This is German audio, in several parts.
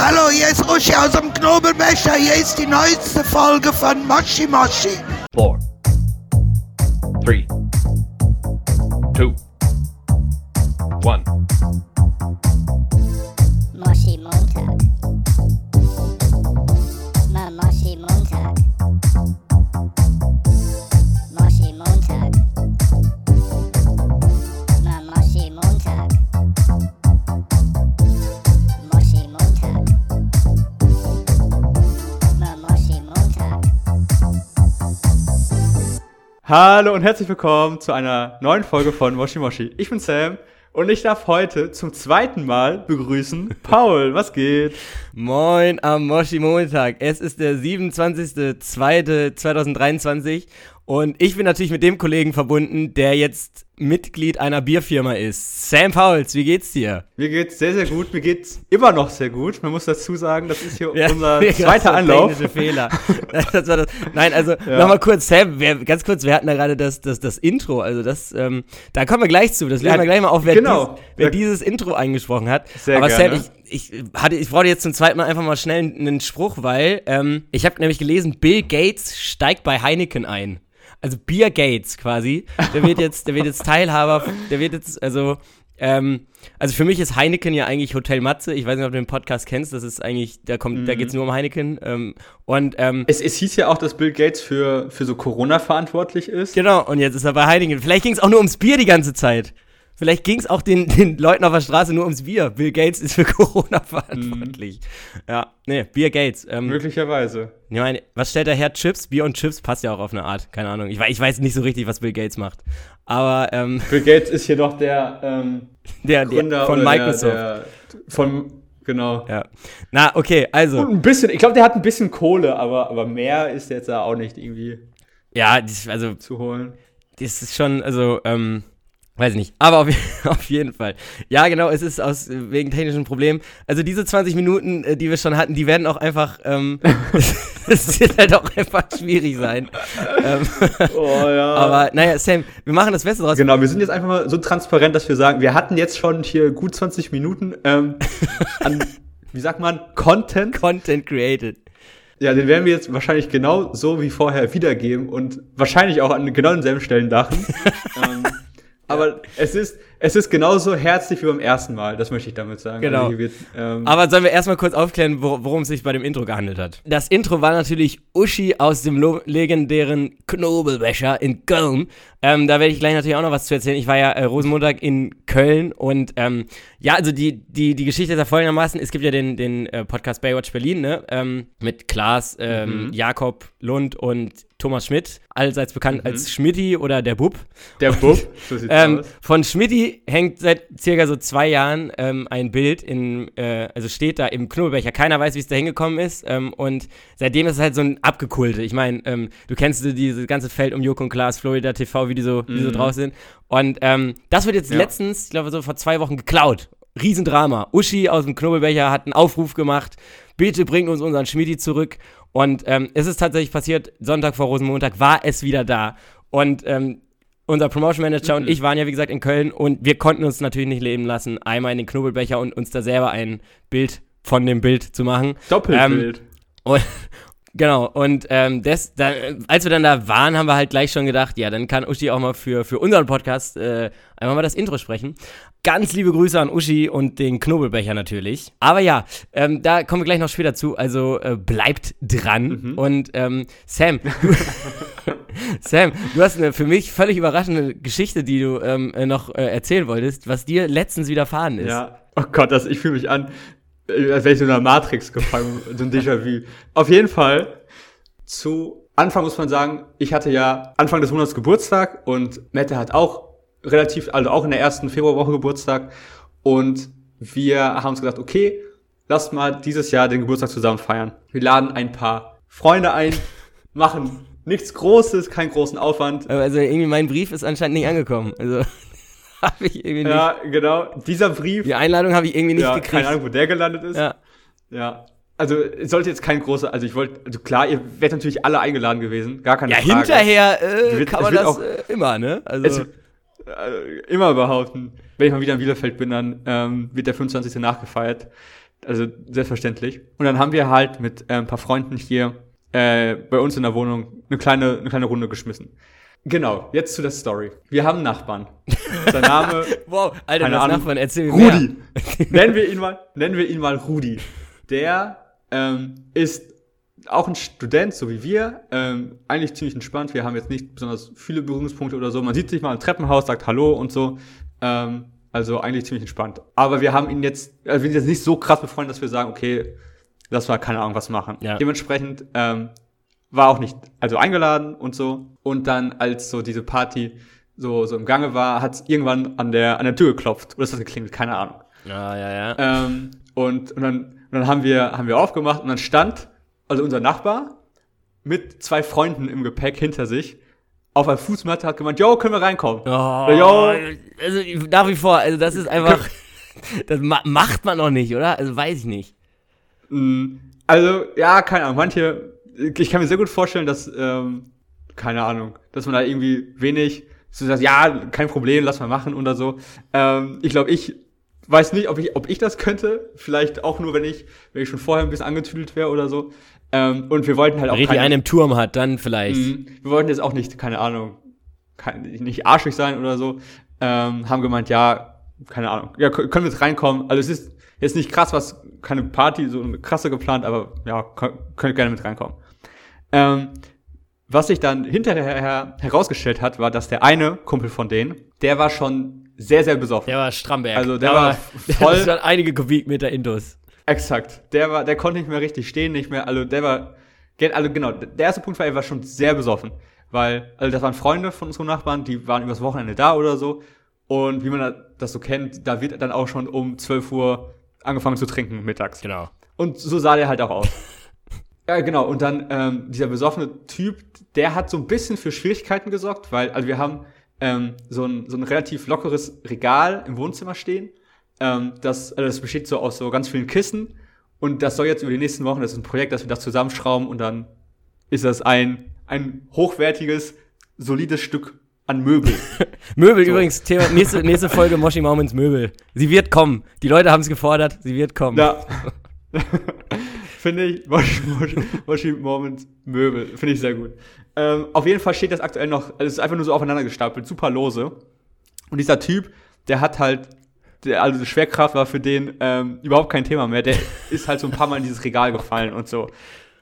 Hallo, hier ist Uschi aus dem Knobelbecher. Hier ist die neueste Folge von Moshi Moshi. Four, three, two, one. Hallo und herzlich willkommen zu einer neuen Folge von Moshi Moshi. Ich bin Sam und ich darf heute zum zweiten Mal begrüßen Paul. Was geht? Moin am Moshi Montag. Es ist der 27.02.2023 und ich bin natürlich mit dem Kollegen verbunden, der jetzt Mitglied einer Bierfirma ist. Sam Pauls, wie geht's dir? Mir geht's sehr, sehr gut. Mir geht's immer noch sehr gut. Man muss dazu sagen, das ist hier Ja, unser zweiter Anlauf. Fehler. Das das. Nein, also Ja. nochmal kurz, Sam, wir, ganz kurz, wir hatten da gerade das, das, das Intro, also das, ähm, da kommen wir gleich zu, das lösen Ja, wir gleich mal auf, wer, genau. dies, wer dieses Intro eingesprochen hat. Sehr Aber gerne. Sam, ich, ich, hatte, ich brauchte jetzt zum zweiten Mal einfach mal schnell einen Spruch, weil ähm, ich habe nämlich gelesen, Bill Gates steigt bei Heineken ein. Also Bier Gates quasi. Der wird jetzt, der wird jetzt Teilhaber, der wird jetzt, also, ähm, also für mich ist Heineken ja eigentlich Hotel Matze. Ich weiß nicht, ob du den Podcast kennst. Das ist eigentlich, da kommt, da Mhm. geht's nur um Heineken. Ähm, und ähm, Es, es hieß ja auch, dass Bill Gates für, für so Corona verantwortlich ist. genau, und jetzt ist er bei Heineken. Vielleicht ging's auch nur ums Bier die ganze Zeit. Vielleicht ging's auch den, den Leuten auf der Straße nur ums Bier. Bill Gates ist für Corona verantwortlich. Ja, nee, Bier Gates. Ähm, Möglicherweise. ich meine, was stellt der Herr Chips? Bier und Chips passt ja auch auf eine Art. Keine Ahnung. Ich, ich weiß nicht so richtig, was Bill Gates macht. Aber ähm, Bill Gates ist hier doch der ähm, der, Gründer der von Microsoft. Der, der, von, genau. Ja. Na, okay, also. Und ein bisschen, ich glaube, der hat ein bisschen Kohle, aber, aber mehr ist jetzt da auch nicht irgendwie Ja, also zu holen. das ist schon, also, ähm, weiß ich nicht. Aber auf, auf jeden Fall. Ja, genau, es ist aus wegen technischen Problemen. Also diese 20 Minuten, äh, die wir schon hatten, die werden auch einfach, ähm, es wird halt auch einfach schwierig sein. ähm, Oh ja. aber naja, Sam, wir machen das Beste draus. Genau, wir sind jetzt einfach mal so transparent, dass wir sagen, wir hatten jetzt schon hier gut 20 Minuten ähm, an, wie sagt man, Content. Content created. Ja, den werden wir jetzt wahrscheinlich genau so wie vorher wiedergeben und wahrscheinlich auch an genau denselben Stellen lachen. ähm, aber es ist, es ist genauso herzlich wie beim ersten Mal, das möchte ich damit sagen. Genau. Also wird, ähm, Aber sollen wir erstmal kurz aufklären, wor- worum es sich bei dem Intro gehandelt hat? Das Intro war natürlich Uschi aus dem legendären Knobelbecher in Köln. Ähm, da werde ich gleich natürlich auch noch was zu erzählen. Ich war ja äh, Rosenmontag in Köln und ähm, ja, also die, die, die Geschichte ist ja folgendermaßen, es gibt ja den, den äh, Podcast Baywatch Berlin, ne? Ähm, mit Klaas, ähm, Jakob Lund und Thomas Schmidt, allseits bekannt als Schmidti oder der Bub. der Bub, so sieht's Ähm, aus. von Schmidti hängt seit circa so zwei Jahren ähm, ein Bild in, äh, also steht da im Knobelbecher. Keiner weiß, wie es da hingekommen ist. Ähm, und seitdem ist es halt so ein abgekulte. Ich meine, ähm, du kennst so dieses ganze Feld um Joko und Klaas, Florida TV, wie die so, wie die so drauf sind. Und ähm, das wird jetzt Ja. letztens, ich glaube so vor zwei Wochen, geklaut. Riesendrama. Uschi aus dem Knobelbecher hat einen Aufruf gemacht. Bitte bringt uns unseren Schmidti zurück. Und ähm, es ist tatsächlich passiert, Sonntag vor Rosenmontag war es wieder da. Und ähm, unser Promotion Manager und ich waren ja, wie gesagt, in Köln und wir konnten uns natürlich nicht leben lassen, einmal in den Knobelbecher und uns da selber ein Bild von dem Bild zu machen. Doppelbild. Und, genau, und ähm, das, da, als wir dann da waren, haben wir halt gleich schon gedacht, ja, dann kann Uschi auch mal für, für unseren Podcast äh, einfach mal das Intro sprechen. Ganz liebe Grüße an Uschi und den Knobelbecher natürlich. Aber ja, ähm, da kommen wir gleich noch später zu, also äh, bleibt dran. Und ähm, Sam, du, Sam, du hast eine für mich völlig überraschende Geschichte, die du ähm, äh, noch äh, erzählen wolltest, was dir letztens widerfahren ist. Ja. Oh Gott, das, ich fühle mich an, äh, als wäre ich so in einer Matrix gefangen, so ein Déjà-vu. Auf jeden Fall, zu Anfang muss man sagen, ich hatte ja Anfang des Monats Geburtstag und Mette hat auch relativ, also auch in der ersten Februarwoche Geburtstag und wir haben uns gedacht, okay, lasst mal dieses Jahr den Geburtstag zusammen feiern. Wir laden ein paar Freunde ein, machen nichts Großes, keinen großen Aufwand. Also irgendwie mein Brief ist anscheinend nicht angekommen. Also habe ich irgendwie nicht. Ja, genau, dieser Brief, Die Einladung habe ich irgendwie nicht ja, gekriegt. keine Ahnung, wo der gelandet ist. Ja. Ja. Also es sollte jetzt kein großer, also ich wollte, also klar, ihr werdet natürlich alle eingeladen gewesen, gar keine Ja, Frage. hinterher äh, Wird- kann man das auch- äh, immer, ne? Also, Es, äh, immer behaupten, wenn ich mal wieder in Bielefeld bin, dann ähm, wird der 25. nachgefeiert. Also selbstverständlich. Und dann haben wir halt mit äh, ein paar Freunden hier äh, bei uns in der Wohnung eine kleine, eine kleine Runde geschmissen. Genau, jetzt zu der Story. Wir haben einen Nachbarn. Sein Name Wow, Alter, Keine Ahnung. Nachbarn, erzähl mir Rudi. nennen wir ihn mal, nennen wir ihn mal Rudi. Der ähm, ist auch ein Student, so wie wir, ähm, eigentlich ziemlich entspannt. Wir haben jetzt nicht besonders viele Berührungspunkte oder so. Man sieht sich mal im Treppenhaus, sagt Hallo und so. Ähm, also eigentlich ziemlich entspannt. Aber wir haben ihn jetzt, also wir sind jetzt nicht so krass befreundet, dass wir sagen, okay, lass mal keine Ahnung was machen. Ja. Dementsprechend ähm, war auch nicht, also eingeladen und so. Und dann, als so diese Party so, so im Gange war, hat es irgendwann an der, an der Tür geklopft. Oder ist das geklingelt? Keine Ahnung. Ja, ja, ja. Ähm, und, und dann, und dann haben wir, haben wir aufgemacht und dann stand, also unser Nachbar mit zwei Freunden im Gepäck hinter sich auf einer Fußmatte hat gemeint, yo, können wir reinkommen? Oh, Jo. also nach wie vor, also das ist einfach, das ma macht man noch nicht, oder? Also weiß ich nicht. Mm, Also, ja, keine Ahnung, manche, ich kann mir sehr gut vorstellen, dass, ähm, keine Ahnung, dass man da irgendwie wenig, so sagt, ja, kein Problem, lass mal machen oder so. Ähm, ich glaube, ich weiß nicht, ob ich, ob ich das könnte. Vielleicht auch nur, wenn ich, wenn ich schon vorher ein bisschen angetüdelt wäre oder so. Ähm, und wir wollten halt auch Richtig einen im Turm hat, dann vielleicht. Mhm. Wir wollten jetzt auch nicht, keine Ahnung, kein, nicht arschig sein oder so. Ähm, haben gemeint, ja, keine Ahnung, ja, kö- können wir jetzt reinkommen. Also es ist jetzt nicht krass, was, keine Party, so eine krasse geplant, aber ja, kö- könnt gerne mit reinkommen. Ähm, was sich dann hinterher herausgestellt hat, war, dass der eine Kumpel von denen, der war schon sehr, sehr besoffen. Der war Stramberg. Also der Da war voll- Der hat einige Kubikmeter Indus. Exakt. Der war, der konnte nicht mehr richtig stehen, nicht mehr, also der war, also genau, der erste Punkt war, er war schon sehr besoffen. Weil, also das waren Freunde von unserem Nachbarn, die waren übers Wochenende da oder so. Und wie man das so kennt, da wird dann auch schon um 12 Uhr angefangen zu trinken mittags. Genau. Und so sah der halt auch aus. ja, genau. Und dann ähm, dieser besoffene Typ, der hat so ein bisschen für Schwierigkeiten gesorgt, weil, also wir haben ähm, so, ein, so ein relativ lockeres Regal im Wohnzimmer stehen. Ähm, das, also das besteht so aus so ganz vielen Kissen. Und das soll jetzt über die nächsten Wochen, das ist ein Projekt, dass wir das zusammenschrauben und dann ist das ein, ein hochwertiges, solides Stück an Möbel. Möbel übrigens, Thema, nächste, nächste Folge Moshi Maumens Möbel. Sie wird kommen. Die Leute haben es gefordert, sie wird kommen. Ja. Finde ich, Moshi, Moshi, Moshi Moment Möbel. Finde ich sehr gut. Ähm, auf jeden Fall steht das aktuell noch, also es ist einfach nur so aufeinander gestapelt, super lose. Und dieser Typ, der hat halt, der, also Schwerkraft war für den ähm, überhaupt kein Thema mehr. Der ist halt so ein paar Mal in dieses Regal gefallen und so.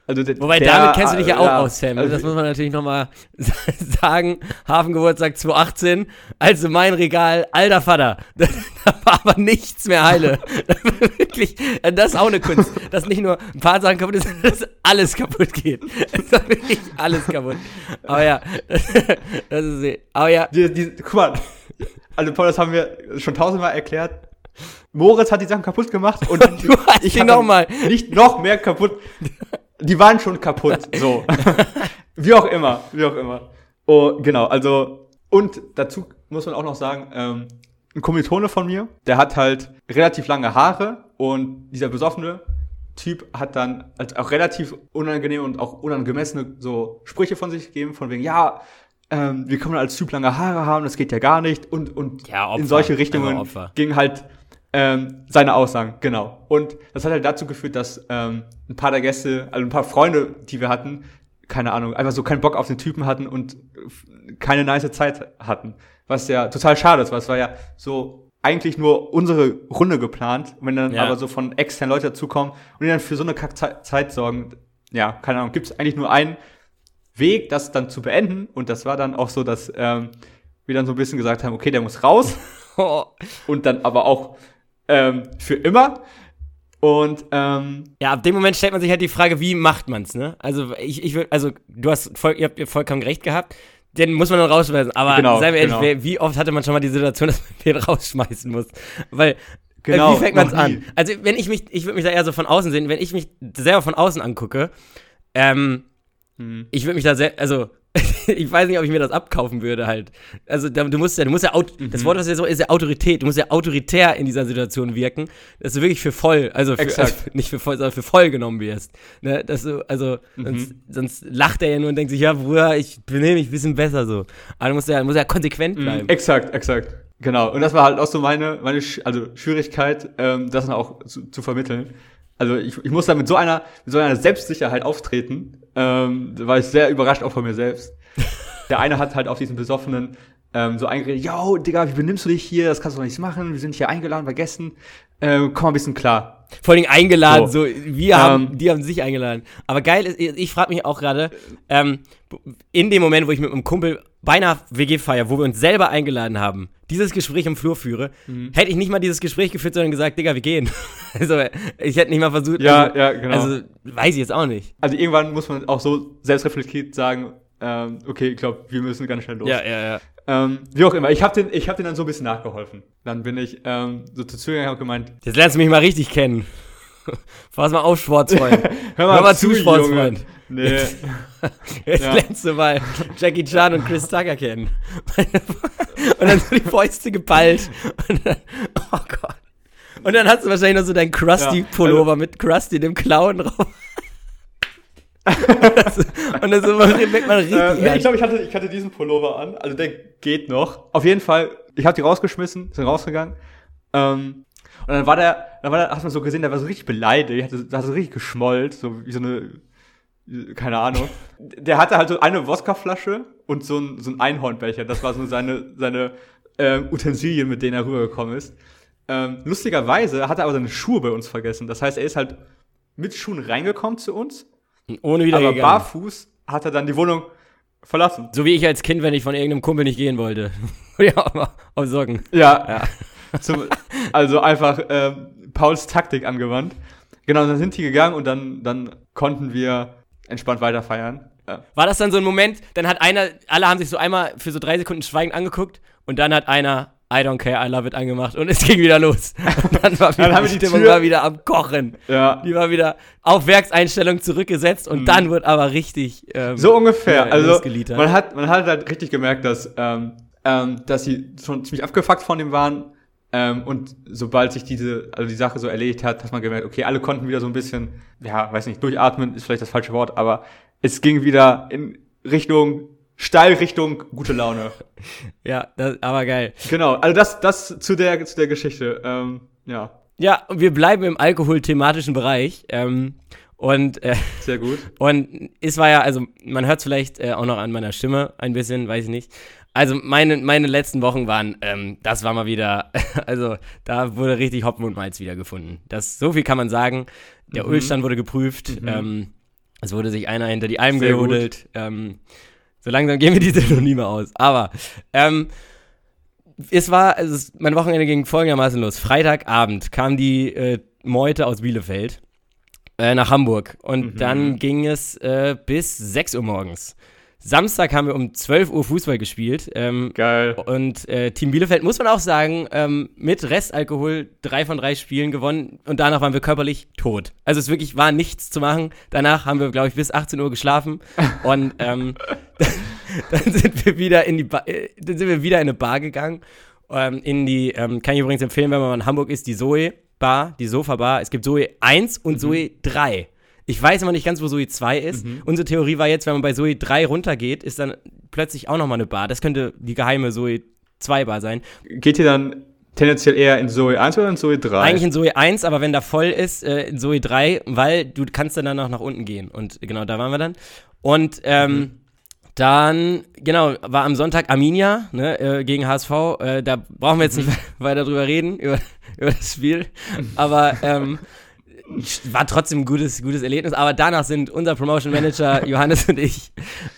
Also der, Wobei, der, damit kennst du dich ja auch ja, aus, Sam. also das muss man natürlich nochmal sagen. Hafengeburtstag 2018, also mein Regal, alter Vater. Da, da war aber nichts mehr heile. Das Wirklich, das ist auch eine Kunst. Dass nicht nur ein paar Sachen kaputt ist, sondern dass alles kaputt geht. Es war wirklich alles kaputt. Aber ja, das ist, aber ja, Die, die, guck mal, also Paul, das haben wir schon tausendmal erklärt. Moritz hat die Sachen kaputt gemacht und du hast ich habe nochmal. nicht noch mehr kaputt. Die waren schon kaputt, so. wie auch immer, wie auch immer. Oh, genau, also, und dazu muss man auch noch sagen, ähm, ein Kommilitone von mir, der hat halt relativ lange Haare und dieser besoffene Typ hat dann halt auch relativ unangenehme und auch unangemessene so Sprüche von sich gegeben, von wegen, ja, ähm, wie kann man als Typ lange Haare haben, das geht ja gar nicht und, und Ja, Opfer. in solche Richtungen Opfer. ging halt ähm, seine Aussagen, genau. Und das hat halt dazu geführt, dass ähm, ein paar der Gäste, also ein paar Freunde, die wir hatten, keine Ahnung, einfach so keinen Bock auf den Typen hatten und keine nice Zeit hatten. Was ja total schade ist, weil es war ja so eigentlich nur unsere Runde geplant. Und wenn dann Ja. aber so von externen Leuten dazukommen und die dann für so eine Kack-Zeit sorgen, ja, keine Ahnung, gibt es eigentlich nur einen Weg, das dann zu beenden. Und das war dann auch so, dass ähm, wir dann so ein bisschen gesagt haben, okay, der muss raus und dann aber auch ähm, für immer. Und ähm, Ja, ab dem Moment stellt man sich halt die Frage, wie macht man's, ne? Also ich, ich würde, also du hast voll, ihr habt ihr vollkommen recht gehabt. Den muss man dann rausschmeißen. Aber Genau, seien wir ehrlich, genau. wie oft hatte man schon mal die Situation, dass man den rausschmeißen muss? Weil Genau, äh, wie fängt man's an? Also wenn ich mich, ich würde mich da eher so von außen sehen, wenn ich mich selber von außen angucke, ähm, Hm. ich würde mich da sehr, also ich weiß nicht, ob ich mir das abkaufen würde halt. Also du musst ja, du musst ja, Mhm. das Wort, was wir so ist ja Autorität. Du musst ja autoritär in dieser Situation wirken, dass du wirklich für voll, also, für, also nicht für voll, sondern für voll genommen wirst. Ne, dass du, also Mhm. sonst, sonst lacht er ja nur und denkt sich, ja, Bruder, ich benehme mich ein bisschen besser so. Aber du musst ja, du musst ja konsequent bleiben. exakt, exakt. Genau, und das war halt auch so meine, meine Sch also Schwierigkeit, ähm, das dann auch zu, zu vermitteln. Also ich, ich muss da mit so einer, mit so einer Selbstsicherheit auftreten, ähm, da war ich sehr überrascht auch von mir selbst. Der eine hat halt auf diesen besoffenen ähm, so eingeredet, yo, Digga, wie benimmst du dich hier? Das kannst du doch nicht machen, wir sind hier eingeladen bei Gästen. Ähm, komm mal ein bisschen klar. Vor allem eingeladen, so, So. wir haben, Ähm. die haben sich eingeladen. Aber geil ist, ich frage mich auch gerade, ähm, in dem Moment, wo ich mit einem Kumpel beinahe WG-Feier, wo wir uns selber eingeladen haben, dieses Gespräch im Flur führe, Mhm. hätte ich nicht mal dieses Gespräch geführt, sondern gesagt, Digga, wir gehen. also, ich hätte nicht mal versucht, Ja, also, ja, genau. Also, weiß ich jetzt auch nicht. Also irgendwann muss man auch so selbstreflektiert sagen, ähm, okay, ich glaube, wir müssen ganz schnell los. Ja, ja, ja. Ähm, wie auch immer, ich habe den, ich hab den dann so ein bisschen nachgeholfen. Dann bin ich ähm, so zu Zügern und gemeint, Jetzt lernst du mich mal richtig kennen. Pass mal auf, Sportsfreund. hör Hör mal zu, Sportsfreund. Nee, Jetzt Ja. lernst du mal Jackie Chan und Chris Tucker kennen. und dann so die Fäuste geballt. Und dann, oh Gott. Und dann hast du wahrscheinlich noch so deinen Krusty-Pullover mit Krusty, dem Clown drauf. und dann so wirkt man richtig. äh, nee, ich glaube, ich hatte, ich hatte diesen Pullover an. Also der geht noch. Auf jeden Fall, ich habe die rausgeschmissen, sind rausgegangen. Ähm, und dann war der, dann war der, hast du so gesehen, der war so richtig beleidigt, hatte, der hat so richtig geschmollt, so wie so eine, keine Ahnung. Der hatte halt so eine Wodkaflasche und so ein, so ein Einhornbecher. Das war so seine, seine ähm, Utensilien, mit denen er rübergekommen ist. Ähm, lustigerweise hat er aber seine Schuhe bei uns vergessen. Das heißt, er ist halt mit Schuhen reingekommen zu uns, Ohne wieder aber gegangen. barfuß hat er dann die Wohnung verlassen. So wie ich als Kind, wenn ich von irgendeinem Kumpel nicht gehen wollte. ja, aber auf Socken. Ja. Zum, also einfach ähm, Pauls Taktik angewandt. Genau, dann sind die gegangen und dann, dann konnten wir entspannt weiter feiern. Ja. War das dann so ein Moment, dann hat einer, alle haben sich so einmal für so drei Sekunden schweigend angeguckt und dann hat einer I don't care, I love it angemacht und es ging wieder los. Und dann war wieder Dann die die Stimmung Tür- war wieder am Kochen. ja. Die war wieder auf Werkseinstellung zurückgesetzt und dann wird aber richtig ähm, Mhm. So ungefähr. ja, also man hat, man hat halt richtig gemerkt, dass, ähm, ähm, dass sie schon ziemlich abgefuckt von dem waren. Ähm, und sobald sich diese, also die Sache so erledigt hat, hat man gemerkt, okay, alle konnten wieder so ein bisschen, ja, weiß nicht, durchatmen ist vielleicht das falsche Wort, aber es ging wieder in Richtung, steil Richtung gute Laune. Ja, das, aber geil. Genau, also das, das zu der, zu der Geschichte. Ähm, ja, Ja, wir bleiben im alkoholthematischen Bereich. Ähm, und, äh, sehr gut. und es war ja, also man hört es vielleicht äh, auch noch an meiner Stimme ein bisschen, weiß ich nicht. Also meine, meine letzten Wochen waren, ähm, das war mal wieder, also da wurde richtig Hopfen und Malz wiedergefunden. Das, so viel kann man sagen. Der Mhm. Ölstand wurde geprüft. Ähm, es wurde sich einer hinter die Alm gejodelt. Ähm, so langsam gehen wir die mehr aus. Aber ähm, es war, also mein Wochenende ging folgendermaßen los. Freitagabend kam die äh, Meute aus Bielefeld äh, nach Hamburg und Mhm. dann ging es äh, bis 6 Uhr morgens. Samstag haben wir um 12 Uhr Fußball gespielt. Ähm, Geil. und äh, Team Bielefeld, muss man auch sagen, ähm, mit Restalkohol drei von drei Spielen gewonnen und danach waren wir körperlich tot. Also es wirklich war nichts zu machen. Danach haben wir, glaube ich, bis 18 Uhr geschlafen und ähm, dann sind wir wieder in die ba äh, dann sind wir wieder in eine Bar gegangen. Ähm, in die, ähm, kann ich übrigens empfehlen, wenn man in Hamburg ist, die Zoe Bar, die Sofa Bar. Es gibt Zoe 1 und Zoe 3. Ich weiß immer nicht ganz, wo Zoe 2 ist. Unsere Theorie war jetzt, wenn man bei Zoe 3 runtergeht, ist dann plötzlich auch nochmal eine Bar. Das könnte die geheime Zoe 2 Bar sein. Geht ihr dann tendenziell eher in Zoe 1 oder in Zoe 3? Eigentlich in Zoe 1, aber wenn da voll ist, äh, in Zoe 3, weil du kannst dann danach nach unten gehen. Und genau, da waren wir dann. Und ähm, dann, genau, war am Sonntag Arminia ne, äh, gegen HSV. Äh, da brauchen wir jetzt nicht weiter drüber reden, über, über das Spiel. Aber ähm, war trotzdem ein gutes, gutes Erlebnis. Aber danach sind unser Promotion Manager Johannes und ich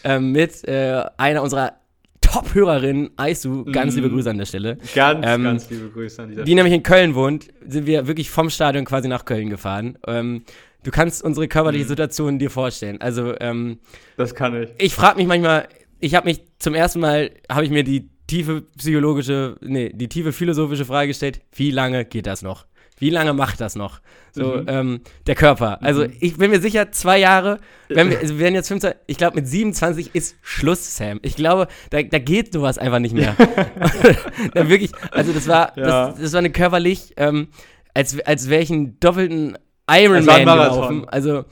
ähm, mit äh, einer unserer Top-Hörerinnen, Aisu, ganz liebe Grüße an der Stelle, Ganz, Ähm, ganz liebe Grüße an dieser die nämlich in Köln wohnt, sind wir wirklich vom Stadion quasi nach Köln gefahren. Ähm, du kannst unsere körperliche Situation dir vorstellen. Also ähm, Das kann ich. ich frage mich manchmal, ich habe mich zum ersten Mal, habe ich mir die tiefe psychologische, nee, die tiefe philosophische Frage gestellt, wie lange geht das noch? Wie lange macht das noch? So, Mhm. ähm, der Körper. Also ich bin mir sicher, zwei Jahre, wenn wir, also wir werden jetzt 15, ich glaube mit 27 ist Schluss, Sam. Ich glaube, da, da geht sowas einfach nicht mehr. da wirklich, also das war, Ja. das, das war eine körperlich, ähm, als, als wäre ich einen doppelten Ironman gelaufen. Also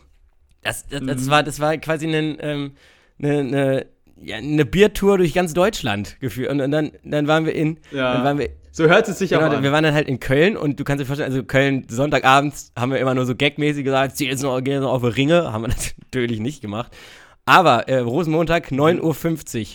das, das, das, Mhm. war, das war quasi ein, ähm, eine, eine, ja, eine Biertour durch ganz Deutschland geführt. Und, und dann, dann waren wir in, Ja. dann waren wir, So hört es sich auch genau, an. wir waren dann halt in Köln und du kannst dir vorstellen, also Köln, Sonntagabends haben wir immer nur so gagmäßig gesagt, zieh jetzt noch, geh jetzt noch auf Ringe, haben wir natürlich nicht gemacht. Aber äh, Rosenmontag, 9.50 Uhr.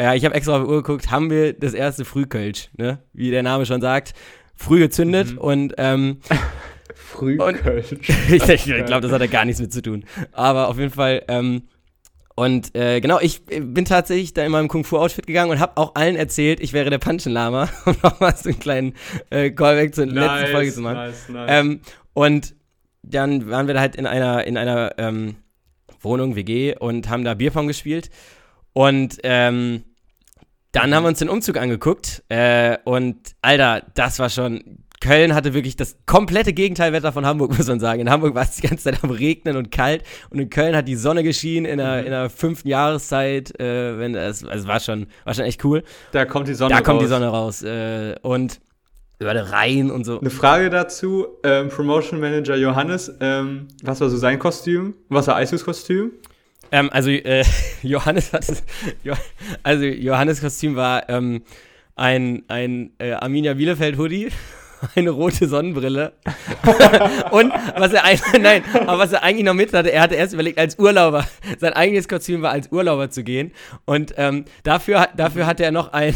Ja, ich habe extra auf die Uhr geguckt, haben wir das erste Frühkölsch, ne? Wie der Name schon sagt. Früh gezündet und ähm, Früh Und- ich, ich glaube, das hat da gar nichts mit zu tun. Aber auf jeden Fall, ähm, und äh, genau, ich äh, bin tatsächlich da in meinem Kung-Fu-Outfit gegangen und habe auch allen erzählt, ich wäre der Panchen-Lama, um nochmal so einen kleinen äh, Callback zur letzten Folge zu machen. Nice, nice. Ähm, und dann waren wir da halt in einer, in einer ähm, Wohnung, WG, und haben da Bierpong gespielt. Und ähm, dann haben wir uns den Umzug angeguckt. Äh, und Alter, das war schon. Köln hatte wirklich das komplette Gegenteilwetter von Hamburg, muss man sagen. In Hamburg war es die ganze Zeit am Regnen und kalt. Und in Köln hat die Sonne geschienen in der, in der fünften Jahreszeit. Äh, wenn es, also war schon, war schon echt cool. da kommt die Sonne Da kommt die raus. Sonne raus. Äh, und über den Rhein und so. Eine Frage dazu, ähm, Promotion Manager Johannes, ähm, was war so sein Kostüm? Was war Isus Kostüm? Ähm, also äh, Johannes hat jo, also Johannes Kostüm war ähm, ein, ein äh, Arminia Bielefeld Hoodie, eine rote Sonnenbrille. Und was er eigentlich, nein, aber was er eigentlich noch mit hatte, er hatte erst überlegt als Urlauber, sein eigenes Kostüm war als Urlauber zu gehen. Und ähm, dafür, dafür hatte er noch ein,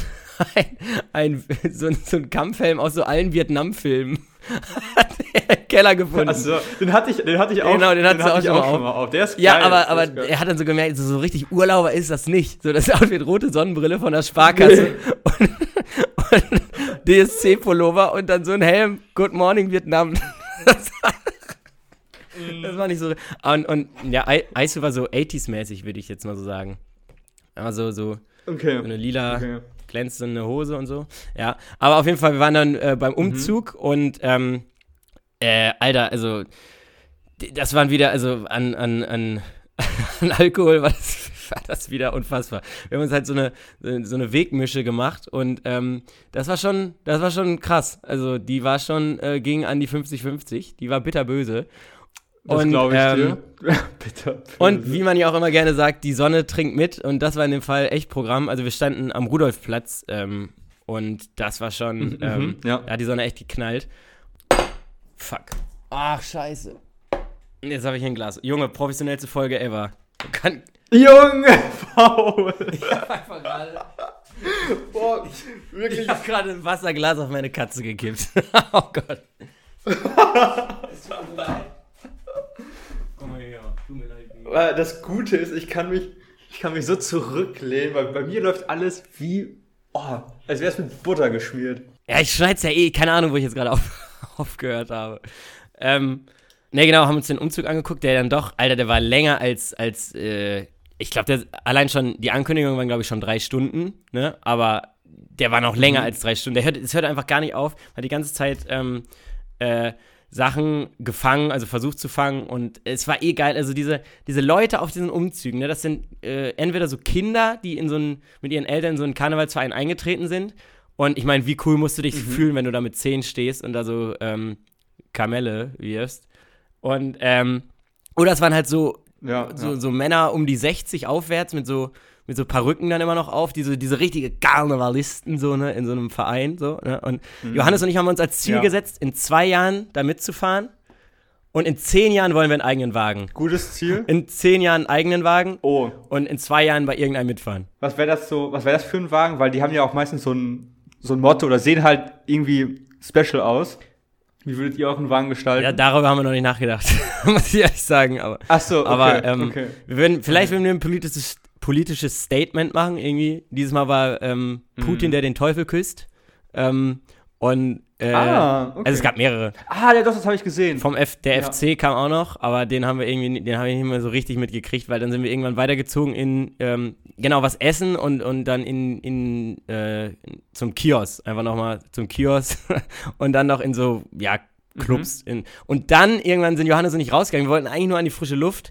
ein, ein so, ein- so ein Kampfhelm aus so allen Vietnam-Filmen hat er im Keller gefunden. Also, den hatte ich, den hatte ich auch, Genau, den du hatte auch ich schon mal auf. Der ist Ja, geil, aber, der aber geil. er hat dann so gemerkt, so, so richtig Urlauber ist das nicht. So, das Outfit rote Sonnenbrille von der Sparkasse und, und DSC-Pullover und dann so ein Helm, Good Morning Vietnam. Das war, das war nicht so. Und, und ja, Ice war so 80s-mäßig, würde ich jetzt mal so sagen. Also so, okay. so eine lila okay. Glänzende Hose und so. Ja, aber auf jeden Fall, wir waren dann äh, beim Umzug und ähm, äh, Alter, also das waren wieder, also an, an, an, an Alkohol war das, war das wieder unfassbar. Wir haben uns halt so eine, so eine Wegmische gemacht und ähm, das war schon, das war schon krass. Also die war schon, äh, ging an die 50-50, die war bitterböse. Das Und, glaube ich ähm, dir. Bitte. Und wie man ja auch immer gerne sagt, die Sonne trinkt mit und das war in dem Fall echt Programm. Also wir standen am Rudolfplatz ähm, und das war schon, ähm, ja. da hat die Sonne echt geknallt. Fuck. Ach, scheiße. Jetzt habe ich hier ein Glas. Junge, professionellste Folge ever. Kann, Junge, Paul. einfach gerade. Boah, ich habe gerade ein Wasserglas auf meine Katze gekippt. oh Gott. Es tut mir leid. Tut mir leid. Weil Das Gute ist, ich kann mich, ich kann mich so zurücklehnen, weil bei mir läuft alles wie, oh, als wäre es mit Butter geschmiert. Ja, ich schneid's ja eh. Keine Ahnung, wo ich jetzt gerade auf, aufgehört habe. Ähm, ne, genau, haben uns den Umzug angeguckt, der dann doch, Alter, der war länger als, als, äh, ich glaube, der, allein schon, die Ankündigung waren, glaube ich, schon drei Stunden, ne, aber der war noch länger als drei Stunden. Der hört, es hört einfach gar nicht auf, hat die ganze Zeit, ähm, äh, Sachen gefangen, also versucht zu fangen und es war eh geil. Also diese, diese Leute auf diesen Umzügen, ne, das sind äh, entweder so Kinder, die in so einen, mit ihren Eltern in so einen Karnevalsverein eingetreten sind. Und ich meine, wie cool musst du dich fühlen, wenn du da mit 10 stehst und da so ähm, Kamelle wirfst. Und, ähm, oder es waren halt so, Ja, so, ja. so Männer um die 60 aufwärts mit so, mit so Perücken dann immer noch auf, diese, diese richtige Karnevalisten, so, ne, in so einem Verein, so, ne? Und Johannes und ich haben uns als Ziel Ja. gesetzt, in zwei Jahren da mitzufahren. Und in zehn Jahren wollen wir einen eigenen Wagen. Gutes Ziel. In zehn Jahren einen eigenen Wagen Oh, und in zwei Jahren bei irgendeinem mitfahren. was wäre das so, was wäre das für ein Wagen? Weil die haben ja auch meistens so ein, so ein Motto oder sehen halt irgendwie special aus. Wie würdet ihr auch einen Wagen gestalten? Ja, darüber haben wir noch nicht nachgedacht, muss ich ehrlich sagen. Aber, Ach so, okay, aber ähm, okay. wir würden, vielleicht würden wir ein politisches, politisches Statement machen, irgendwie. Dieses Mal war ähm, Putin, der den Teufel küsst. Ähm, und äh, Ah, okay. also es gab mehrere. Ah, ja, doch, das habe ich gesehen. Vom F, der Ja. FC kam auch noch, aber den haben wir irgendwie, den habe ich nicht mehr so richtig mitgekriegt, weil dann sind wir irgendwann weitergezogen in ähm, genau was essen und, und dann in, in äh, zum Kiosk, einfach nochmal zum Kiosk und dann noch in so, ja, Clubs. In, und dann irgendwann sind Johannes und ich rausgegangen. Wir wollten eigentlich nur an die frische Luft.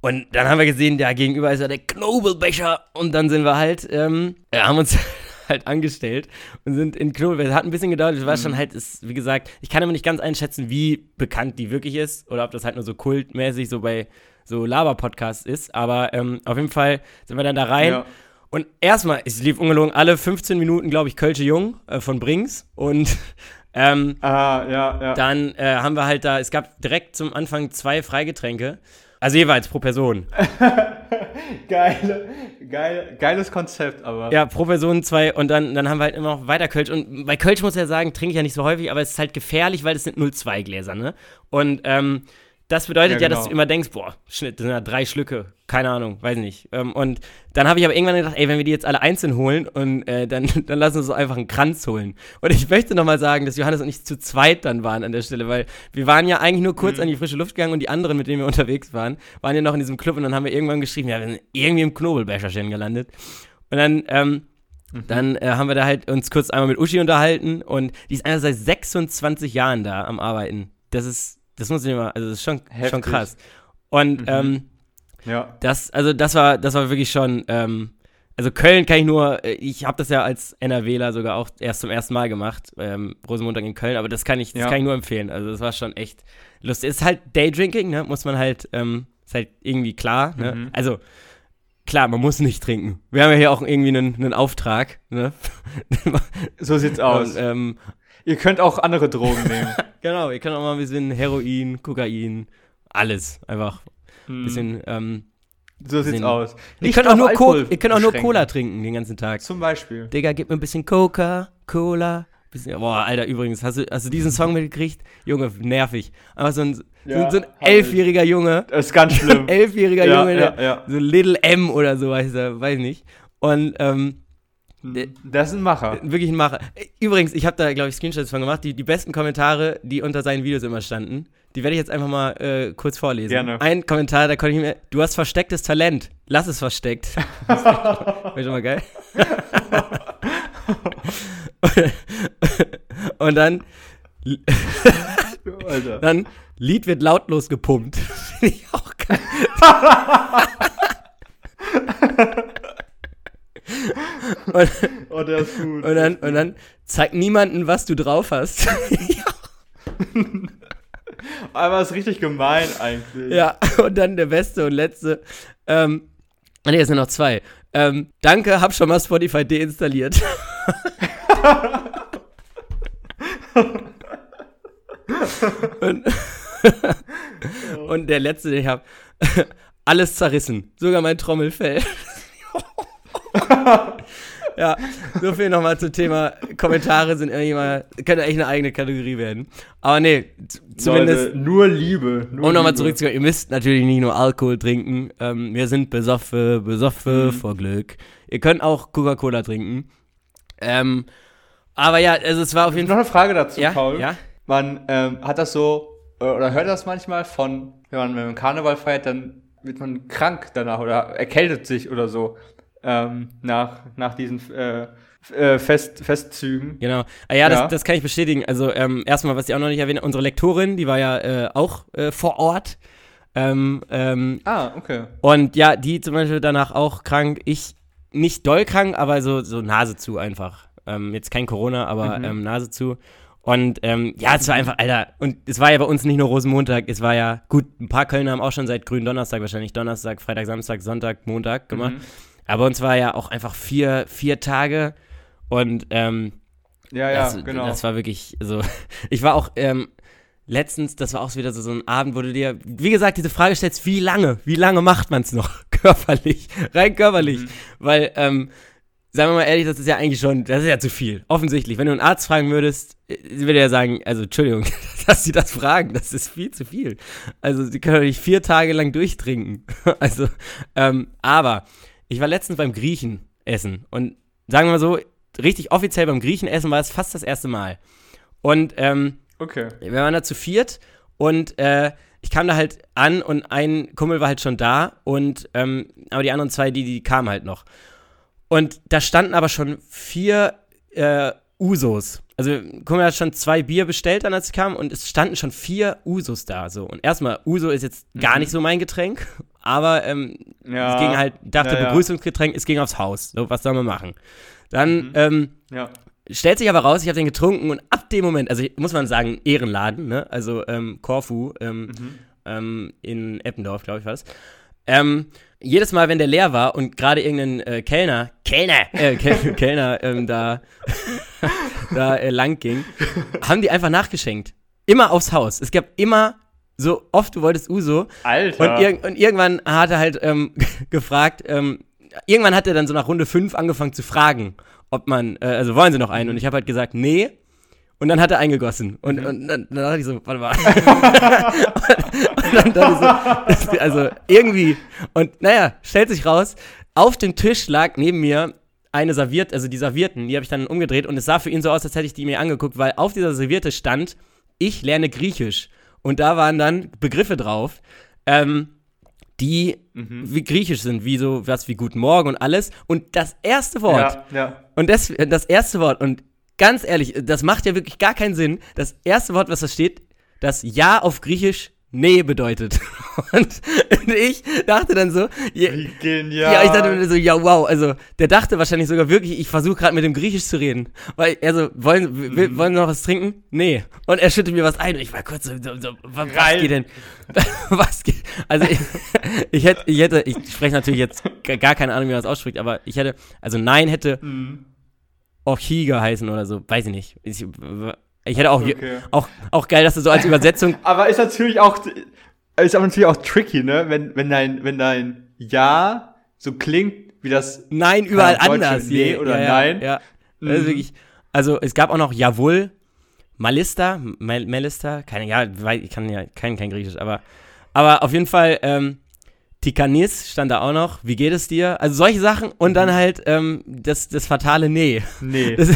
Und dann haben wir gesehen, da gegenüber ist ja der Knobelbecher. Und dann sind wir halt, ähm, ja, haben uns halt angestellt und sind in Knobelbecher. Es hat ein bisschen gedauert. Es war schon halt, ist, wie gesagt, ich kann immer nicht ganz einschätzen, wie bekannt die wirklich ist. Oder ob das halt nur so kultmäßig so bei so Laber-Podcast ist. Aber ähm, auf jeden Fall sind wir dann da rein. Ja. Und erstmal, es lief ungelogen alle 15 Minuten, glaube ich, Kölsche Jung äh, von Brings. Und ähm, Ah, ja, ja. dann äh, haben wir halt da, es gab direkt zum Anfang zwei Freigetränke. Also jeweils pro Person. Geile, geil, geiles Konzept, aber. Ja, pro Person zwei und dann, dann haben wir halt immer noch weiter Kölsch. Und bei Kölsch muss ich ja sagen, trinke ich ja nicht so häufig, aber es ist halt gefährlich, weil es sind 0,2 Gläser, ne? Und ähm, das bedeutet ja, Ja, dass genau. du immer denkst, boah, Schnitt, das sind ja drei Schlücke, keine Ahnung, weiß nicht. Ähm, und dann habe ich aber irgendwann gedacht, ey, wenn wir die jetzt alle einzeln holen und äh, dann, dann lass uns so einfach einen Kranz holen. Und ich möchte nochmal sagen, dass Johannes und ich zu zweit dann waren an der Stelle, weil wir waren ja eigentlich nur kurz Mhm. an die frische Luft gegangen und die anderen, mit denen wir unterwegs waren, waren ja noch in diesem Club und dann haben wir irgendwann geschrieben, ja, wir sind irgendwie im Knobelbecherchen gelandet. Und dann, ähm, dann äh, haben wir da halt uns kurz einmal mit Uschi unterhalten und die ist einfach seit 26 Jahren da am Arbeiten. Das ist, das muss ich mal, also das ist schon, schon krass. Und ähm, Ja. das, also das war, das war wirklich schon, ähm, also Köln kann ich nur, äh, ich habe das ja als NRWler sogar auch erst zum ersten Mal gemacht, ähm, Rosenmontag in Köln, aber das kann ich, das Ja. kann ich nur empfehlen. Also das war schon echt lustig. Ist halt Daydrinking, ne, muss man halt, ähm, ist halt irgendwie klar, ne? Mhm. Also klar, man muss nicht trinken. Wir haben ja hier auch irgendwie einen, einen Auftrag, ne? So sieht's aus. Und, ähm, Ihr könnt auch andere Drogen nehmen. genau, ihr könnt auch mal ein bisschen Heroin, Kokain, alles einfach ein bisschen, ähm, So sieht's aus. ihr Nicht könnt auch nur, Co Alkohol ihr könnt auch nur. Cola trinken den ganzen Tag. Zum Beispiel. Digga, gib mir ein bisschen Coca, Cola. Bisschen, boah, Alter, übrigens, hast du, hast du diesen Song mitgekriegt? Junge, nervig. Einfach so ein, so, Ja, so ein elfjähriger Junge. Das ist ganz schlimm. Elfjähriger Ja, Junge, ja, so Little M oder so heißt er, weiß nicht. Und ähm, Das ist ein Macher. wirklich ein Macher. Übrigens, ich habe da, glaube ich, Screenshots von gemacht, die, die besten Kommentare, die unter seinen Videos immer standen. Die werde ich jetzt einfach mal äh, kurz vorlesen. Gerne. Ein Kommentar, da konnte ich mir, du hast verstecktes Talent, lass es versteckt. Das wäre schon mal geil. Und dann, Alter. dann, Lied wird lautlos gepumpt. Finde ich auch geil. und, Oh, der ist gut. und, dann, und dann, zeig niemanden, was du drauf hast. Aber ist richtig gemein eigentlich. Ja, und dann der beste und letzte. Ähm, nee, es sind noch zwei. Ähm, danke, hab schon mal Spotify deinstalliert. und, und der letzte, den ich hab, alles zerrissen. Sogar mein Trommelfell. ja, so viel nochmal zum Thema Kommentare sind irgendwie mal, können echt eine eigene Kategorie werden. Aber nee, zumindest. Leute, nur Liebe. Nur Um nochmal zurückzukommen, ihr müsst natürlich nicht nur Alkohol trinken. Ähm, wir sind besoffen, besoffen Mhm. vor Glück. Ihr könnt auch Coca-Cola trinken. Ähm, aber ja, also es war auf jeden Noch Fall. eine Frage dazu, Ja, Paul. ja. Man ähm, hat das so, äh, oder hört das manchmal von, wenn man, wenn man Karneval feiert, dann wird man krank danach oder erkältet sich oder so ähm, nach, nach diesen äh, äh, Fest, Festzügen. Genau. Ah, ja, das, Ja. das kann ich bestätigen. Also ähm, erstmal, was ich auch noch nicht erwähne, unsere Lektorin, die war ja äh, auch äh, vor Ort. Ähm, ähm, Ah, okay. und ja, die zum Beispiel danach auch krank. Ich nicht doll krank, aber so, so Nase zu einfach. Ähm, jetzt kein Corona, aber Mhm. ähm, Nase zu. Und ähm, ja, es war einfach, Alter, und es war ja bei uns nicht nur Rosenmontag, es war ja, gut, ein paar Kölner haben auch schon seit grünen Donnerstag wahrscheinlich Donnerstag, Freitag, Samstag, Sonntag, Montag gemacht. Mhm. Aber uns war ja auch einfach vier, vier Tage und ähm, Ja, ja, das, genau. das war wirklich so. Ich war auch ähm, letztens, das war auch wieder so, so ein Abend, wo du dir, wie gesagt, diese Frage stellst, wie lange, wie lange macht man es noch körperlich, rein körperlich, Mhm. weil, ähm, sagen wir mal ehrlich, das ist ja eigentlich schon, das ist ja zu viel, offensichtlich. Wenn du einen Arzt fragen würdest, äh, würde er sagen, also Entschuldigung, dass sie das fragen, das ist viel zu viel. Also sie können doch nicht vier Tage lang durchtrinken. Also, ähm, aber ich war letztens beim Griechen essen und sagen wir mal so, richtig offiziell beim Griechen essen war es fast das erste Mal. Und ähm, okay. wir waren da zu viert und äh, ich kam da halt an und ein Kumpel war halt schon da und ähm, aber die anderen zwei, die, die kamen halt noch. Und da standen aber schon vier äh, Usos. Also Kumpel hat schon zwei Bier bestellt dann, als ich kam und es standen schon vier Usos da. So. Und erstmal, Uso ist jetzt gar nicht so mein Getränk, aber ähm, Ja. es ging halt, dachte ja, ja. Begrüßungsgetränk, es ging aufs Haus. So, was soll man machen? Dann ähm, Ja. stellt sich aber raus, ich habe den getrunken und ab dem Moment, also muss man sagen, Ehrenladen, ne? Also ähm, Korfu, ähm, Mhm. ähm, in Eppendorf, glaube ich, war das. Ähm, jedes Mal, wenn der leer war und gerade irgendein äh, Kellner, Kellner, äh, Kel Kellner ähm, da, da äh, lang ging, haben die einfach nachgeschenkt. Immer aufs Haus. Es gab immer so oft du wolltest Uso. Alter. Und, irg und irgendwann hat er halt ähm, gefragt, ähm, irgendwann hat er dann so nach Runde 5 angefangen zu fragen, ob man, äh, also wollen sie noch einen? Und ich habe halt gesagt, nee. Und dann hat er eingegossen. Und, und dann, dann dachte ich so, warte mal. und, dann dachte ich so, also irgendwie. Und naja, stellt sich raus, auf dem Tisch lag neben mir eine Serviette, also die Servietten, die habe ich dann umgedreht und es sah für ihn so aus, als hätte ich die mir angeguckt, weil auf dieser Serviette stand, ich lerne Griechisch. Und da waren dann Begriffe drauf, ähm, die wie griechisch sind, wie so was wie Guten Morgen und alles. Und das erste Wort, Ja, ja. und das, das erste Wort, und ganz ehrlich, das macht ja wirklich gar keinen Sinn. Das erste Wort, was da steht, das Ja auf Griechisch Nee bedeutet. Und, ich dachte dann so, Wie genial. ja, ich dachte mir so, ja, wow, also der dachte wahrscheinlich sogar wirklich, ich versuche gerade mit dem Griechisch zu reden. Weil, also, wollen, will, wollen Sie noch was trinken? Nee. Und er schüttet mir was ein und ich war kurz so, so, so was, was geht denn? was geht? Also ich, ich hätte, ich hätte, ich spreche natürlich jetzt gar- keine Ahnung, wie man das ausspricht, aber ich hätte, also nein hätte Mhm. Orchi geheißen oder so, weiß ich nicht. Ich, ich hätte auch, Okay. auch, auch geil, dass du so als Übersetzung Aber ist natürlich auch, ist aber natürlich auch tricky, ne? Wenn, wenn dein, wenn dein Ja so klingt, wie das, Nein, überall anders. Nee oder ja, Nein. Ja, ja. Das ist Mhm. wirklich, also es gab auch noch Jawohl, Malista, Mal, Melista, keine, ja, ich kann ja kein, kein Griechisch, aber, aber auf jeden Fall, ähm, Tikanis stand da auch noch, wie geht es dir? Also solche Sachen und dann halt ähm, das, das fatale Nee. nee. Das,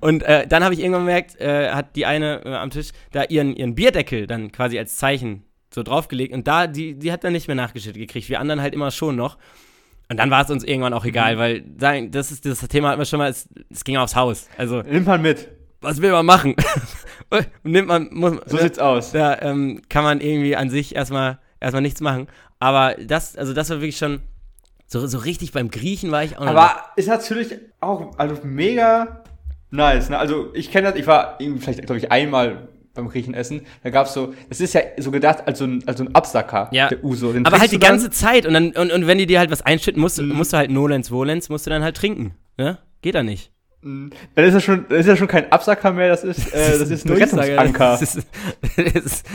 und äh, dann habe ich irgendwann gemerkt, äh, hat die eine äh, am Tisch da ihren, ihren Bierdeckel dann quasi als Zeichen so draufgelegt und da, die, die hat dann nicht mehr nachgeschüttet gekriegt, wir anderen halt immer schon noch. Und dann war es uns irgendwann auch egal, Mhm. weil sein- das ist das Thema hatten wir schon mal, es, es ging aufs Haus. Also, Nimmt man mit. was will man machen? Nimmt man, muss, So sieht's aus. da ähm, kann man irgendwie an sich erstmal erstmal nichts machen. Aber das, also das war wirklich schon so, so richtig beim Griechen war ich auch noch. Aber ist natürlich auch also mega nice. Ne? Also ich kenne das, ich war vielleicht, glaube ich, einmal beim Griechen essen. Da gab's so, das ist ja so gedacht als so ein, als so ein Absacker, Ja. der Uso. Den Aber halt die ganze Zeit und dann und, und wenn die dir halt was einschütten, musst, du Mhm. musst du halt Nolens Volens, musst du dann halt trinken. Ne? Geht da nicht. Dann ist das schon, ist ja schon kein Absacker mehr, das ist, äh, das ist ein. Rettungsanker. Das ist, das ist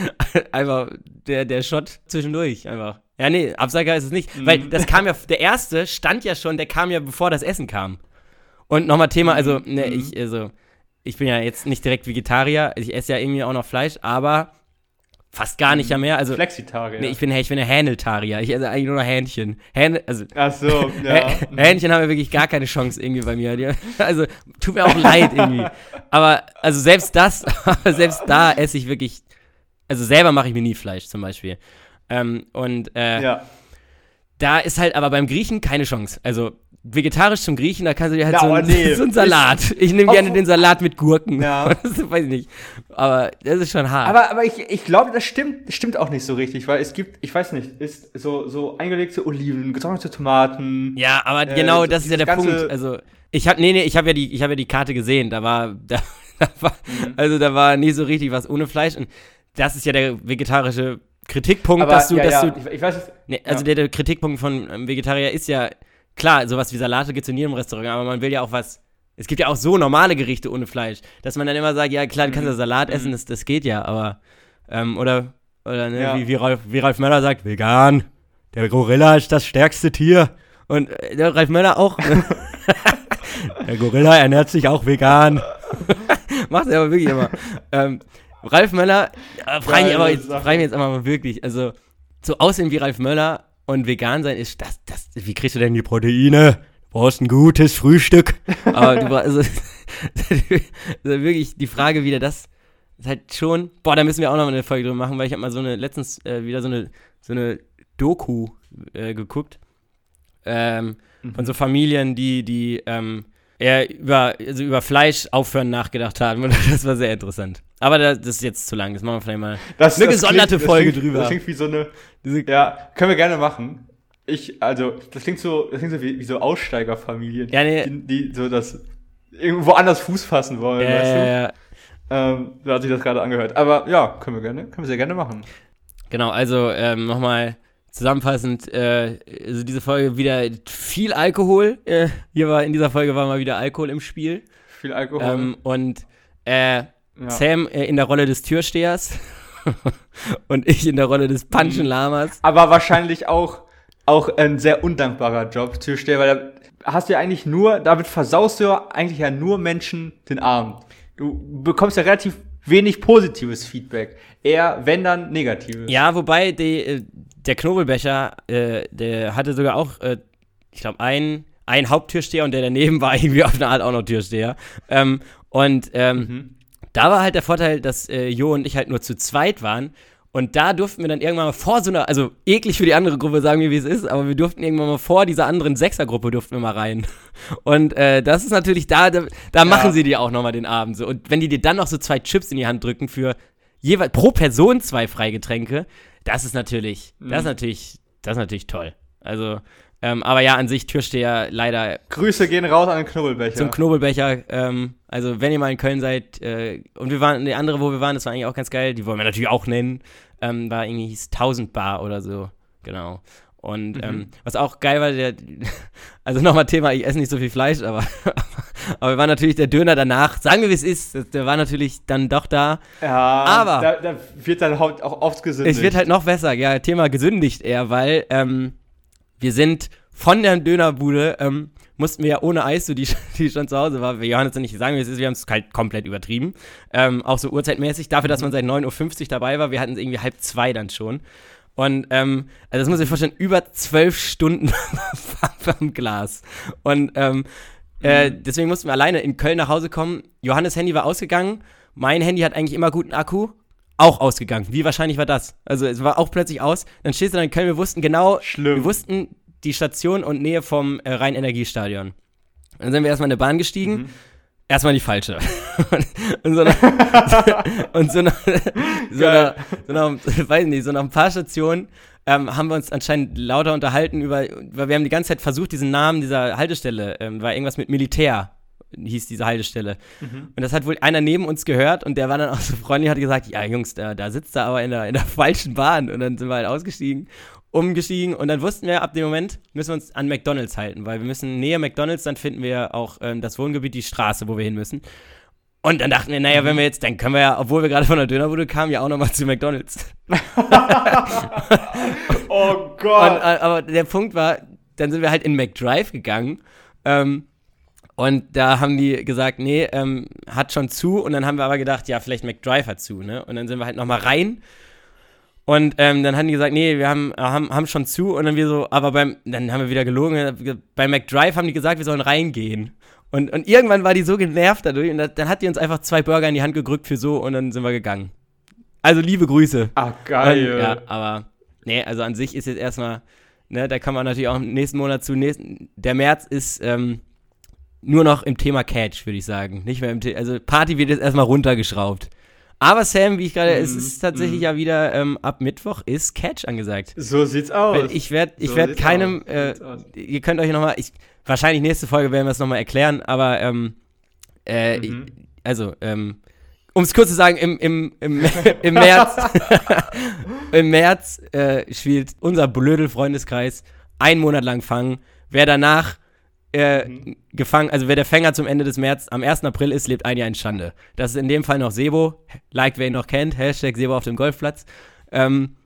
einfach der, der Shot zwischendurch einfach. Ja, nee, Absager ist es nicht. Mhm. Weil das kam ja, der erste stand ja schon, der kam ja bevor das Essen kam. Und nochmal Thema, also, Mhm. ne, ich, also, ich bin ja jetzt nicht direkt Vegetarier, ich esse ja irgendwie auch noch Fleisch, aber fast gar nicht ja mehr. Also, Flexitage. nee, ich bin, ich bin ein Häneltarier. Ich esse eigentlich nur noch Hähnchen. Hähne, also, Ach so, ja. Hä- Hähnchen haben ja wirklich gar keine Chance irgendwie bei mir. Also tut mir auch leid irgendwie. Aber also selbst das, selbst da esse ich wirklich. Also selber mache ich mir nie Fleisch zum Beispiel. Ähm, und äh, ja. da ist halt aber beim Griechen keine Chance. Also vegetarisch zum Griechen, da kannst du dir halt Ja, so, aber ein, nee. so einen Salat. Ich nehme gerne den Salat mit Gurken. Ja. Das weiß ich nicht. Aber das ist schon hart. Aber, aber ich, ich glaube, das stimmt, stimmt auch nicht so richtig, weil es gibt, ich weiß nicht, ist so, so eingelegte Oliven, getrocknete Tomaten. Ja, aber Äh, genau, das ist ja der Punkt. Also, ich hab, nee, nee, ich habe ja die, ich habe ja die Karte gesehen. Da war, da, da war, Mhm. also da war nie so richtig was ohne Fleisch. Und das ist ja der vegetarische Kritikpunkt, aber dass du, ja, dass ja, du, ich, ich weiß nee, also ja. der, der Kritikpunkt von ähm, Vegetarier ist ja, klar, sowas wie Salate gibt's in jedem Restaurant, aber man will ja auch was, es gibt ja auch so normale Gerichte ohne Fleisch, dass man dann immer sagt, ja klar, du Mhm. kannst ja Salat essen, das, das geht ja, aber, ähm, oder, oder, ne, Ja. wie, wie, Ralf, wie Ralf Möller sagt, vegan, der Gorilla ist das stärkste Tier. Und äh, der Ralf Möller auch. Ne? der Gorilla ernährt sich auch vegan. Macht er aber wirklich immer. Ähm, Ralf Möller, äh, frage ich aber jetzt, Sache. frag ich jetzt aber mal wirklich, also so aussehen wie Ralf Möller und vegan sein ist das, das, wie kriegst du denn die Proteine? Du brauchst ein gutes Frühstück. Aber du brauchst, also, also wirklich die Frage wieder, das ist halt schon, boah, da müssen wir auch noch eine Folge drüber machen, weil ich habe mal so eine, letztens äh, wieder so eine, so eine Doku äh, geguckt, ähm, von so Familien, die, die, ähm, eher über, also über Fleisch aufhören nachgedacht haben. Das war sehr interessant. Aber das, das ist jetzt zu lang. Das machen wir vielleicht mal. Das, Eine das gesonderte klingt, das Folge klingt, drüber. Das klingt wie so eine, ja, können wir gerne machen. Ich, also, das klingt so, das klingt so wie, wie so Aussteigerfamilien, Ja, nee. die, die so das irgendwo anders Fuß fassen wollen, weißt du? äh, Ähm, so hat sich das gerade angehört. Aber ja, können wir gerne, können wir sehr gerne machen. Genau, also ähm, nochmal zusammenfassend, äh, also diese Folge wieder viel Alkohol. Äh, hier war in dieser Folge war mal wieder Alkohol im Spiel. Viel Alkohol. Ähm, und äh, ja. Sam äh, in der Rolle des Türstehers und ich in der Rolle des Punchen-Lamas. Aber wahrscheinlich auch, auch ein sehr undankbarer Job, Türsteher, weil da hast du ja eigentlich nur, damit versaust du ja eigentlich ja nur Menschen den Arm. Du bekommst ja relativ wenig positives Feedback. Eher, wenn dann negatives. Ja, wobei die, äh, der Knobelbecher, äh, der hatte sogar auch, äh, ich glaube, einen, einen Haupttürsteher und der daneben war irgendwie auf eine Art auch noch Türsteher. Ähm, und ähm, Mhm. da war halt der Vorteil, dass äh, Jo und ich halt nur zu zweit waren. Und da durften wir dann irgendwann mal vor so einer, also eklig für die andere Gruppe, sagen wir, wie es ist, aber wir durften irgendwann mal vor dieser anderen Sechsergruppe durften wir mal rein. Und äh, das ist natürlich da, da, da machen sie dir auch nochmal den Abend so. Und wenn die dir dann noch so zwei Chips in die Hand drücken für jeweils pro Person zwei Freigetränke, das ist natürlich, das ist natürlich, das ist natürlich toll. Also, ähm, aber ja, an sich Türsteher leider Grüße gehen raus an den Knubbelbecher. zum Knobelbecher. Ähm, also, wenn ihr mal in Köln seid, äh, und wir waren, die andere, wo wir waren, das war eigentlich auch ganz geil, die wollen wir natürlich auch nennen, ähm, war irgendwie hieß 1000 Bar oder so. Genau. Und ähm, was auch geil war, der, also nochmal Thema, ich esse nicht so viel Fleisch, aber, aber war natürlich der Döner danach, sagen wir wie es ist, der war natürlich dann doch da. ja, Aber- da, da wird dann auch auch oft gesündigt. Es wird halt noch besser, ja, Thema gesündigt eher, weil ähm, wir sind von der Dönerbude, ähm, mussten wir ja ohne Eis, so die, die schon zu Hause war, wir Johannes und nicht sagen, wie es ist, wir haben es halt komplett übertrieben. Ähm, auch so uhrzeitmäßig, dafür, dass man seit 9.50 Uhr dabei war, wir hatten es irgendwie halb zwei dann schon. Und ähm, also das muss ich vorstellen, über zwölf Stunden am Glas. Und ähm, äh, deswegen mussten wir alleine in Köln nach Hause kommen. Johannes Handy war ausgegangen. Mein Handy hat eigentlich immer guten Akku. Auch ausgegangen. Wie wahrscheinlich war das? Also es war auch plötzlich aus. Dann stehst du dann in Köln. Wir wussten genau, Schlimm. wir wussten die Station und Nähe vom äh, Rhein-Energiestadion. Dann sind wir erstmal in eine Bahn gestiegen. Mhm. Erstmal die falsche. und so nach, und so nach, so nach, so nach, weiß nicht, so nach ein paar Stationen ähm, haben wir uns anscheinend lauter unterhalten über, weil wir haben die ganze Zeit versucht, diesen Namen dieser Haltestelle, ähm, war irgendwas mit Militär, hieß diese Haltestelle. Und das hat wohl einer neben uns gehört und der war dann auch so freundlich, hat gesagt, ja Jungs, da, da sitzt er aber in der, in der falschen Bahn. Und dann sind wir halt ausgestiegen, umgestiegen und dann wussten wir, ab dem Moment müssen wir uns an McDonalds halten, weil wir müssen näher McDonalds, dann finden wir auch ähm, das Wohngebiet, die Straße, wo wir hin müssen. Und dann dachten wir, naja, wenn wir jetzt, dann können wir ja, obwohl wir gerade von der Dönerbude kamen, ja auch nochmal zu McDonalds. oh Und, Gott. äh, aber der Punkt war, dann sind wir halt in McDrive gegangen. Ähm, und da haben die gesagt, nee, ähm, hat schon zu. Und dann haben wir aber gedacht, ja, vielleicht McDrive hat zu, ne? Und dann sind wir halt nochmal rein. Und ähm, dann haben die gesagt, nee, wir haben, haben, haben schon zu. Und dann wir so, aber beim, dann haben wir wieder gelogen. Bei McDrive haben die gesagt, wir sollen reingehen. Und, und irgendwann war die so genervt dadurch. Und da, dann hat die uns einfach zwei Burger in die Hand gedrückt für so. Und dann sind wir gegangen. Also liebe Grüße. Ach, geil. Und, ja, aber nee, also an sich ist jetzt erstmal, ne, da kann man natürlich auch nächsten Monat zu nächsten. Der März ist ähm, nur noch im Thema Catch, würde ich sagen. Nicht mehr im The also Party wird jetzt erstmal runtergeschraubt. Aber Sam, wie ich gerade, es Mhm, ist tatsächlich ja wieder ähm, ab Mittwoch ist Catch angesagt. So sieht's aus. Weil ich werde, ich So werde keinem, äh, ihr könnt euch nochmal, ich, wahrscheinlich nächste Folge werden wir es nochmal erklären, aber ähm, äh, Mhm. also, ähm, um es kurz zu sagen, im, im, im, im März, im März äh, spielt unser Blödel-Freundeskreis einen Monat lang Fangen. Wer danach äh, Mhm. gefangen, also wer der Fänger zum Ende des März am 1. April ist, lebt ein Jahr in Schande. Das ist in dem Fall noch Sebo, like wer ihn noch kennt, Hashtag Sebo auf dem Golfplatz. Ähm,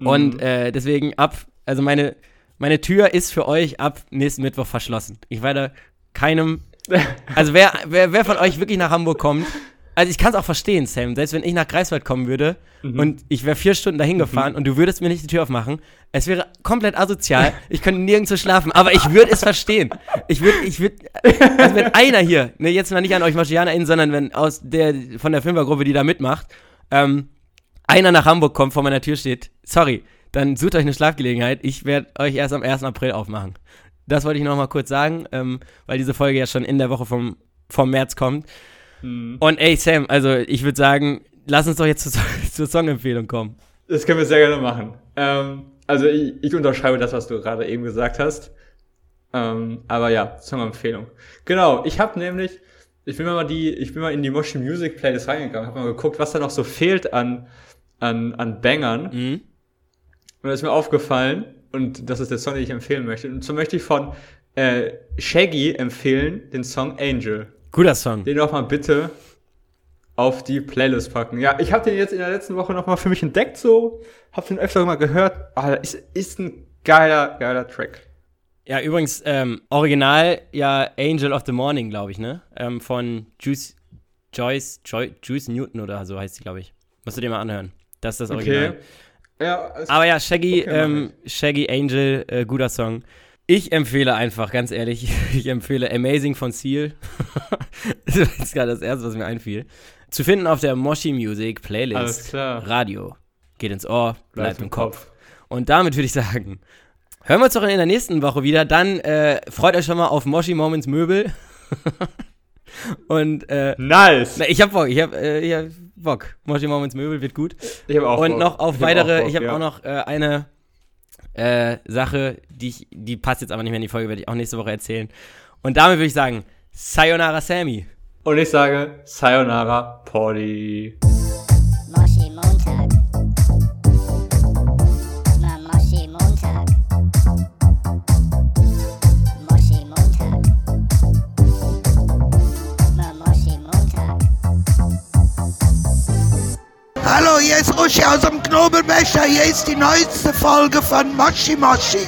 Mhm. Und äh, deswegen ab, also meine, meine Tür ist für euch ab nächsten Mittwoch verschlossen. Ich werde keinem, also wer, wer, wer von euch wirklich nach Hamburg kommt, also ich kann es auch verstehen, Sam, selbst wenn ich nach Greifswald kommen würde und ich wäre vier Stunden dahin gefahren und du würdest mir nicht die Tür aufmachen, es wäre komplett asozial, ich könnte nirgendwo schlafen, aber ich würde es verstehen. Ich würde, ich würde, also wenn einer hier, ne, jetzt mal nicht an euch MarcianerInnen, sondern wenn aus der, von der Fünfergruppe, die da mitmacht, ähm, einer nach Hamburg kommt, vor meiner Tür steht, sorry, dann sucht euch eine Schlafgelegenheit. Ich werde euch erst am 1. April aufmachen. Das wollte ich noch mal kurz sagen, ähm, weil diese Folge ja schon in der Woche vom, vom März kommt. Mhm. Und ey, Sam, also ich würde sagen, lass uns doch jetzt zur, zur Songempfehlung kommen. Das können wir sehr gerne machen. Ähm, also ich, ich unterschreibe das, was du gerade eben gesagt hast. Ähm, aber ja, Songempfehlung. Genau, ich habe nämlich, ich bin mal die, ich bin mal in die Moshi Music Playlist reingegangen, habe mal geguckt, was da noch so fehlt an an, an Bangern. Mhm. Und das ist mir aufgefallen und das ist der Song, den ich empfehlen möchte. Und so möchte ich von äh, Shaggy empfehlen den Song Angel. Guter Song. Den noch mal bitte auf die Playlist packen. Ja, ich habe den jetzt in der letzten Woche noch mal für mich entdeckt, so, habe den öfter mal gehört. Aber ist, ist ein geiler, geiler Track. Ja, übrigens, ähm, original ja Angel of the Morning, glaube ich, ne? Ähm, von Juice, Joyce, Joy, Juice Newton oder so heißt sie, glaube ich. Musst du dir mal anhören. Das ist das Original. Okay. Ja, Aber ja, Shaggy, Okay, ähm, Shaggy Angel, äh, guter Song. Ich empfehle einfach, ganz ehrlich, ich empfehle Amazing von Seal. das ist gerade das erste, was mir einfiel. Zu finden auf der Moshi Music Playlist. Alles klar. Radio. Geht ins Ohr, bleibt, im Kopf. Und damit würde ich sagen, hören wir uns doch in der nächsten Woche wieder. Dann äh, freut euch schon mal auf Moshi Moments Möbel. Und äh, Nice. na, ich hab Bock, ich hab, äh, ich hab Bock. Moshi Moments Möbel wird gut. Ich habe auch Und Bock. noch auf Ich hab weitere, auch Bock, ich habe ja. auch noch äh, eine äh, Sache, die, ich, die passt jetzt aber nicht mehr in die Folge, werde ich auch nächste Woche erzählen. Und damit würde ich sagen, Sayonara Sammy. Und ich sage Sayonara Polly. Hallo, hier ist Uschi aus dem Knobelbecher. Hier ist die neueste Folge von Moshi Moshi.